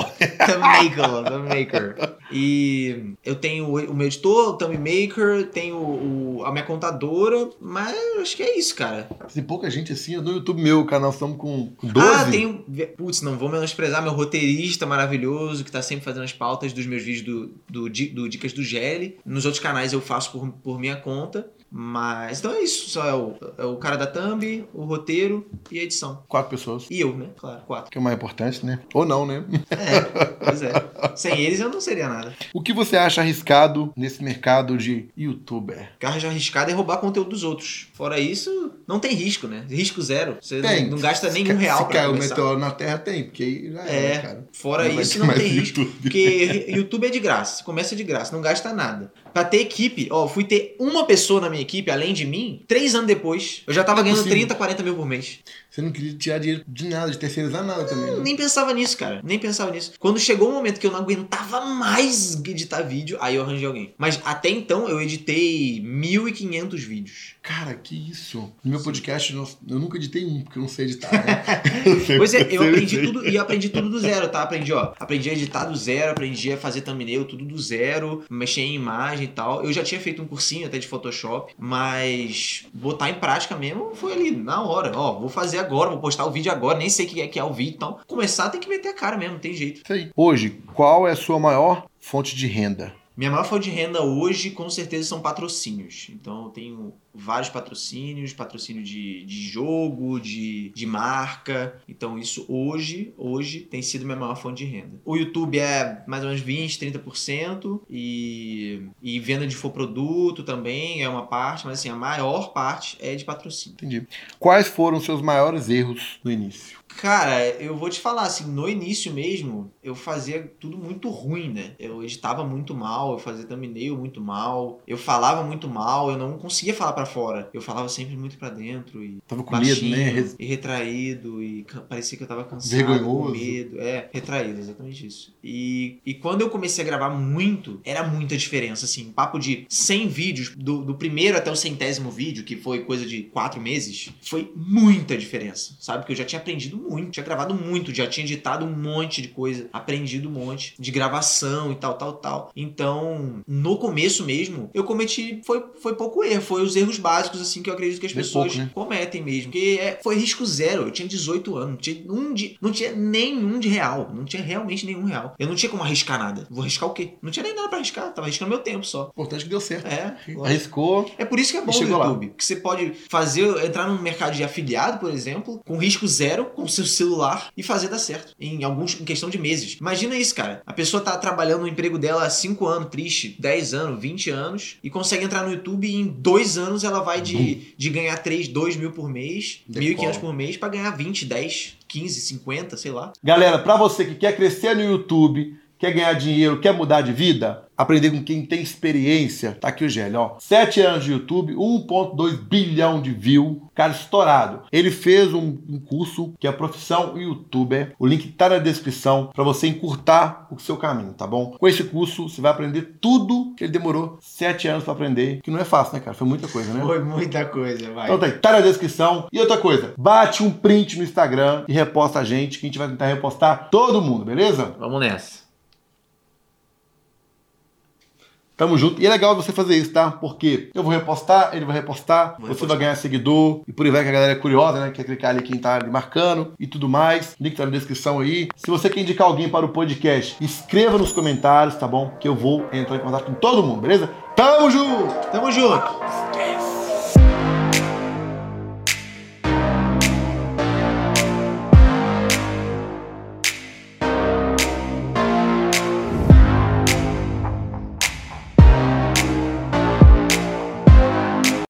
Thumb maker, thumb maker. E eu tenho o meu editor, o thumb maker, tenho o- a minha contadora, mas acho que é isso, cara. Tem pouca gente assim, no YouTube meu, nós estamos com com 12. Ah, tem. Putz, não vou menosprezar meu roteirista maravilhoso que tá sempre fazendo as pautas dos meus vídeos do, do, do Dicas do GL. Nos outros canais eu faço por, por minha conta. Mas então é isso. Só é o, é o cara da thumb, o roteiro e a edição. Quatro pessoas. E eu, né? Claro, quatro. Que é o mais importante, né? Ou não, né? É, pois é. Sem eles eu não seria nada. O que você acha arriscado nesse mercado de youtuber? Carro já arriscado é roubar conteúdo dos outros. Fora isso, não tem risco, né? Risco zero. Você não, não gasta Se nenhum ca- real Se pra cair o meteoro na Terra, tem, porque aí já é, É, cara. Fora Não isso, não tem risco. YouTube. Porque YouTube é de graça. Começa de graça, não gasta nada. Pra ter equipe, ó, fui ter uma pessoa na minha equipe, além de mim, três anos depois. Eu já tava ganhando possível. 30, 40 mil por mês. Você não queria tirar dinheiro de nada, de terceirizar nada também. né? Nem pensava nisso, cara. Nem pensava nisso. Quando chegou o momento que eu não aguentava mais editar vídeo, aí eu arranjei alguém. Mas até então eu editei 1.500 vídeos. Cara, que isso? No meu podcast, eu nunca editei um, porque eu não sei editar, né? Pois é, eu aprendi tudo e eu aprendi tudo do zero, tá? Aprendi, ó. Aprendi a editar do zero, aprendi a fazer thumbnail, tudo do zero, mexer em imagem e tal. Eu já tinha feito um cursinho até de Photoshop, mas botar em prática mesmo foi ali, na hora. Ó, vou fazer agora, vou postar o vídeo agora, nem sei o que é que é o vídeo, então. Começar tem que meter a cara mesmo, não tem jeito. Isso aí. Hoje, qual é a sua maior fonte de renda? Minha maior fonte de renda hoje, com certeza, são patrocínios. Então, eu tenho vários patrocínios, patrocínio de, de jogo, de, de marca. Então, isso hoje, hoje tem sido minha maior fonte de renda. O YouTube é mais ou menos 20, 30% e, e venda de infoproduto também é uma parte, mas assim, a maior parte é de patrocínio. Entendi. Quais foram os seus maiores erros no início? Cara, eu vou te falar, assim, no início mesmo, eu fazia tudo muito ruim, né? Eu editava muito mal, eu fazia thumbnail muito mal, eu falava muito mal, eu não conseguia falar pra fora. Eu falava sempre muito pra dentro e Tava com medo, baixinho, né? Res- e retraído, e parecia que eu tava cansado, Vergonhoso. com medo. É, retraído, exatamente isso. E, e quando eu comecei a gravar muito, era muita diferença, assim, papo de 100 vídeos, do, do primeiro até o centésimo vídeo, que foi coisa de 4 meses, foi muita diferença, sabe? Porque eu já tinha aprendido muito, tinha gravado muito, já tinha editado um monte de coisa, aprendido um monte de gravação e tal, tal, tal. Então, no começo mesmo, eu cometi, foi, foi pouco erro, foi os erros básicos, assim, que eu acredito que as Bem pessoas pouco, né? cometem mesmo. Porque é, foi risco zero. Eu tinha 18 anos. Não tinha, um de, não tinha nenhum de real. Não tinha realmente nenhum real. Eu não tinha como arriscar nada. Vou arriscar o quê? Não tinha nem nada pra arriscar. Tava arriscando meu tempo só. Importante que deu certo. É. lógico. Arriscou. É por isso que é bom o chegou lá. YouTube. Que você pode fazer, entrar no mercado de afiliado, por exemplo, com risco zero, com o seu celular e fazer dar certo. Em alguns, em questão de meses. Imagina isso, cara. A pessoa tá trabalhando no emprego dela há 5 anos, triste, 10 anos, 20 anos, e consegue entrar no YouTube e em dois anos ela vai de, de ganhar 3, 2 mil por mês, Decola. 1.500 por mês, pra ganhar 20, 10, 15, 50, sei lá. Galera, pra você que quer crescer no YouTube, quer ganhar dinheiro, quer mudar de vida, aprender com quem tem experiência. Tá aqui o Gélio, ó. 7 anos de YouTube, 1.2 bilhão de view, cara estourado. Ele fez um, um curso que é a profissão youtuber. O link tá na descrição para você encurtar o seu caminho, tá bom? Com esse curso você vai aprender tudo que ele demorou 7 anos para aprender, que não é fácil, né, cara? Foi muita coisa, né? Foi muita coisa, vai. Então tá aí, tá na descrição. E outra coisa, bate um print no Instagram e reposta a gente, que a gente vai tentar repostar todo mundo, beleza? Vamos nessa. Tamo junto. E é legal você fazer isso, tá? Porque eu vou repostar, ele vai repostar, Vou você repostar. vai ganhar seguidor e por aí vai que a galera é curiosa, né? Quer clicar ali quem tá ali marcando e tudo mais. Link tá na descrição aí. Se você quer indicar alguém para o podcast, escreva nos comentários, tá bom? Que eu vou entrar em contato com todo mundo, beleza? Tamo junto! Tamo junto.